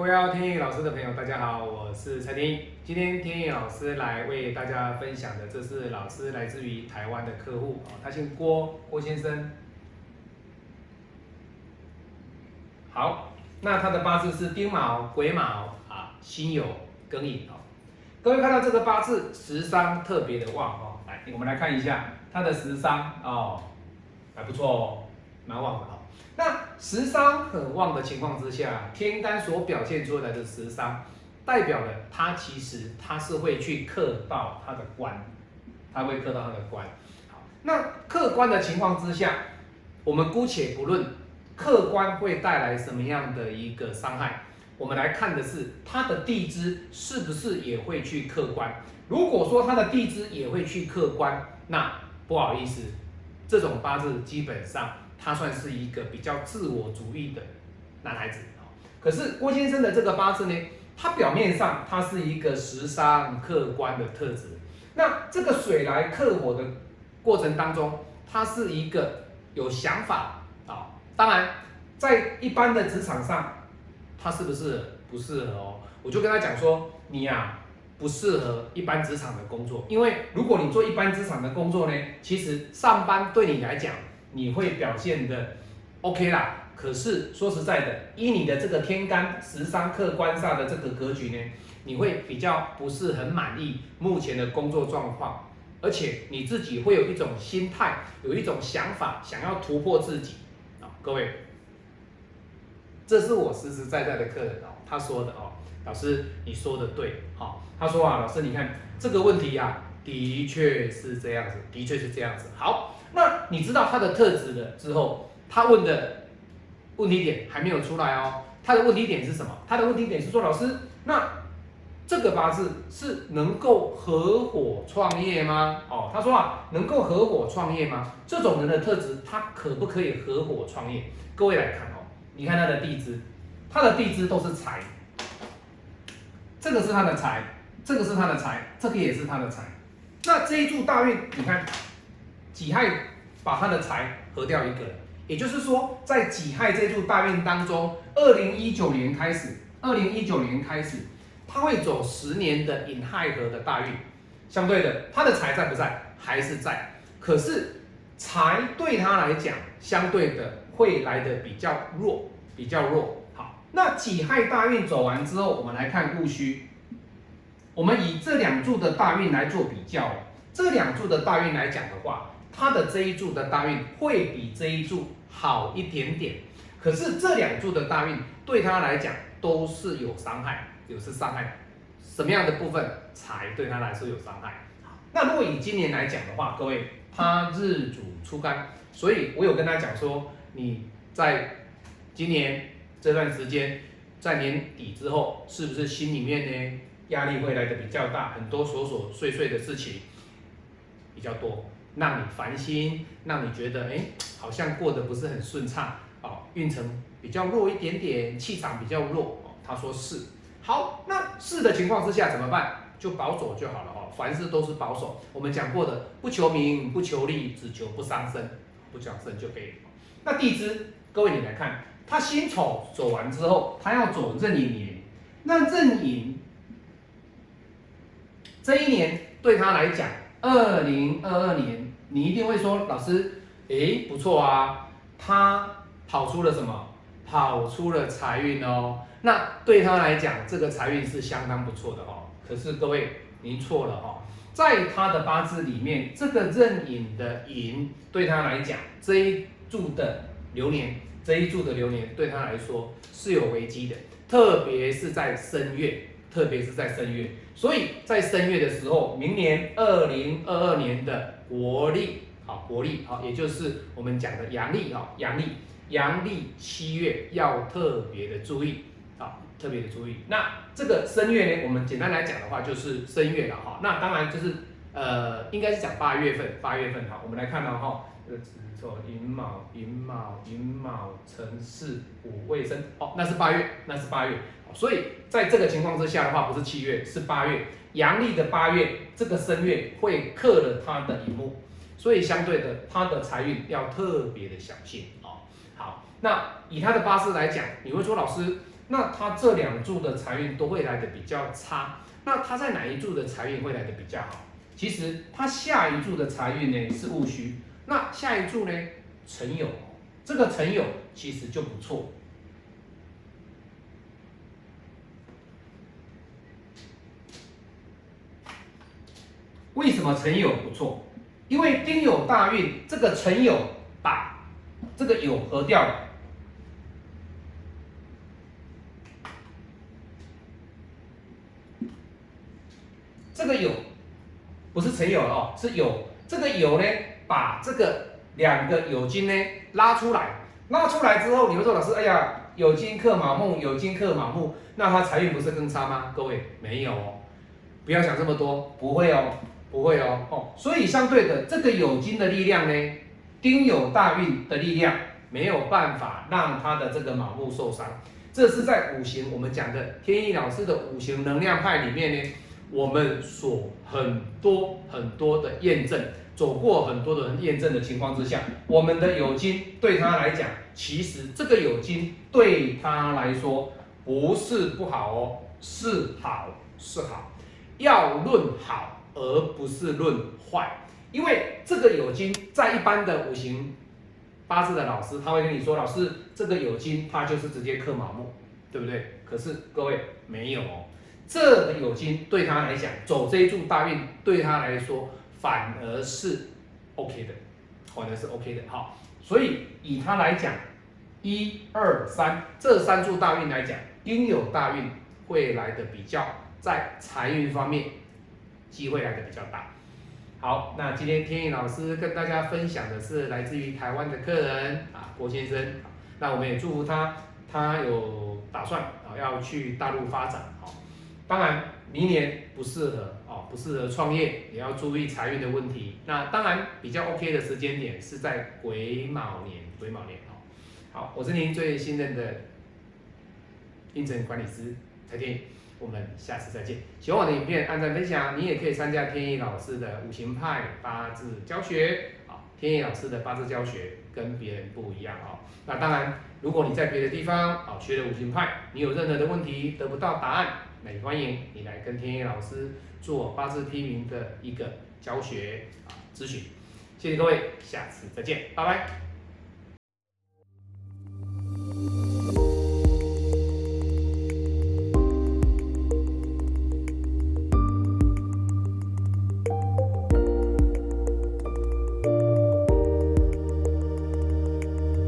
各位要天意老师的朋友，大家好，我是蔡天。今天天意老师来为大家分享的，这是老师来自于台湾的客户哦，他姓郭，郭先生。好，那他的八字是丁卯、癸卯啊，辛酉、庚寅哦。各位看到这个八字食伤特别的旺哦，来，我们来看一下他的食伤哦，还不错哦，蛮旺的哦。那食伤很旺的情况之下，天干所表现出来的食伤，代表了他其实他是会去克到他的官，他会克到他的官。好，那客观的情况之下，我们姑且不论客观会带来什么样的一个伤害，我们来看的是他的地支是不是也会去客观。如果说他的地支也会去客观，那不好意思，这种八字基本上。他算是一个比较自我主义的男孩子可是郭先生的这个八字呢，他表面上他是一个时尚客观的特质。那这个水来克火的过程当中，他是一个有想法啊。当然，在一般的职场上，他是不是不适合哦？我就跟他讲说，你呀不适合一般职场的工作，因为如果你做一般职场的工作呢，其实上班对你来讲。你会表现的 OK 啦，可是说实在的，依你的这个天干十三克官煞的这个格局呢，你会比较不是很满意目前的工作状况，而且你自己会有一种心态，有一种想法，想要突破自己。啊，各位，这是我实实在在的客人哦，他说的哦，老师你说的对，好，他说啊，老师你看这个问题呀，的确是这样子，的确是这样子，好。那你知道他的特质了之后，他问的问题点还没有出来哦。他的问题点是什么？他的问题点是说，老师，那这个八字是能够合伙创业吗？哦，他说啊，能够合伙创业吗？这种人的特质，他可不可以合伙创业？各位来看哦，你看他的地支，他的地支都是财，这个是他的财，这个是他的财，这个也是他的财。那这一柱大运，你看。己亥把他的财合掉一个，也就是说，在己亥这柱大运当中，二零一九年开始，二零一九年开始，他会走十年的寅亥合的大运。相对的，他的财在不在？还是在。可是财对他来讲，相对的会来的比较弱，比较弱。好，那己亥大运走完之后，我们来看戊戌。我们以这两柱的大运来做比较，这两柱的大运来讲的话。他的这一柱的大运会比这一柱好一点点，可是这两柱的大运对他来讲都是有伤害，有是伤害。什么样的部分才对他来说有伤害？那如果以今年来讲的话，各位他日主出干，所以我有跟他讲说，你在今年这段时间，在年底之后，是不是心里面呢压力会来的比较大，很多琐琐碎碎的事情比较多。让你烦心，让你觉得哎，好像过得不是很顺畅哦，运程比较弱一点点，气场比较弱哦。他说是，好，那是的情况之下怎么办？就保守就好了哦，凡事都是保守。我们讲过的，不求名，不求利，只求不伤身，不伤身就可以。那地支，各位你来看，他辛丑走完之后，他要走壬寅年，那壬寅这一年对他来讲。二零二二年，你一定会说，老师，诶，不错啊，他跑出了什么？跑出了财运哦。那对他来讲，这个财运是相当不错的哦。可是各位，您错了哦，在他的八字里面，这个壬寅的寅对他来讲，这一柱的流年，这一柱的流年对他来说是有危机的，特别是在申月。特别是在正月，所以在正月的时候，明年二零二二年的国历，好国历，好，也就是我们讲的阳历，哈阳历，阳历七月要特别的注意，好，特别的注意。那这个正月呢，我们简单来讲的话，就是正月了，哈。那当然就是呃，应该是讲八月份，八月份，哈。我们来看到哈，呃，错，寅卯，寅卯，寅卯辰巳午未申，哦，那是八月，那是八月。所以在这个情况之下的话，不是七月，是八月，阳历的八月，这个申月会克了他的寅木，所以相对的，他的财运要特别的小心哦。好，那以他的八字来讲，你会说老师，那他这两柱的财运都会来的比较差。那他在哪一柱的财运会来的比较好？其实他下一柱的财运呢是戊戌，那下一柱呢辰酉，这个辰酉其实就不错。为什么辰酉不错？因为丁酉大运，这个辰酉把这个酉合掉了。这个酉不是辰酉了哦，是有。这个有呢，把这个两个有金呢拉出来，拉出来之后，你会说老师，哎呀，有金克卯木，有金克卯木，那他财运不是更差吗？各位没有哦，不要想这么多，不会哦。不会哦，哦，所以相对的，这个有金的力量呢，丁酉大运的力量没有办法让他的这个卯木受伤。这是在五行我们讲的天意老师的五行能量派里面呢，我们所很多很多的验证，走过很多的人验证的情况之下，我们的有金对他来讲，其实这个有金对他来说不是不好哦，是好是好，要论好。而不是论坏，因为这个有金在一般的五行八字的老师，他会跟你说，老师这个有金它就是直接克卯木，对不对？可是各位没有哦，这个酉金对他来讲，走这一柱大运对他来说反而是 OK 的，反而是 OK 的。好，所以以他来讲，一二三这三柱大运来讲，丁酉大运会来的比较在财运方面。机会来的比较大。好，那今天天意老师跟大家分享的是来自于台湾的客人啊，郭先生。那我们也祝福他，他有打算啊要去大陆发展。好，当然明年不适合哦，不适合创业，也要注意财运的问题。那当然比较 OK 的时间点是在癸卯年，癸卯年哦。好，我是您最信任的应征管理师蔡天。我们下次再见。喜欢我的影片，按赞分享。你也可以参加天意老师的五行派八字教学。好，天意老师的八字教学跟别人不一样哦。那当然，如果你在别的地方啊学了五行派，你有任何的问题得不到答案，那也欢迎你来跟天意老师做八字批名的一个教学啊咨询。谢谢各位，下次再见，拜拜。